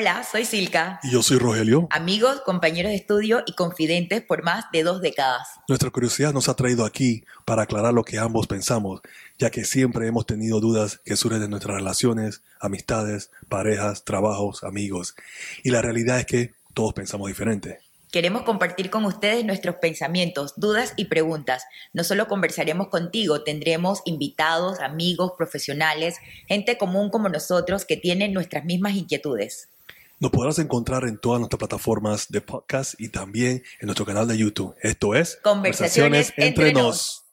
Hola, soy Silka. Y yo soy Rogelio. Amigos, compañeros de estudio y confidentes por más de dos décadas. Nuestra curiosidad nos ha traído aquí para aclarar lo que ambos pensamos, ya que siempre hemos tenido dudas que surgen de nuestras relaciones, amistades, parejas, trabajos, amigos. Y la realidad es que todos pensamos diferente. Queremos compartir con ustedes nuestros pensamientos, dudas y preguntas. No solo conversaremos contigo, tendremos invitados, amigos, profesionales, gente común como nosotros que tienen nuestras mismas inquietudes. Nos podrás encontrar en todas nuestras plataformas de podcast y también en nuestro canal de YouTube. Esto es Conversaciones, entre, nos.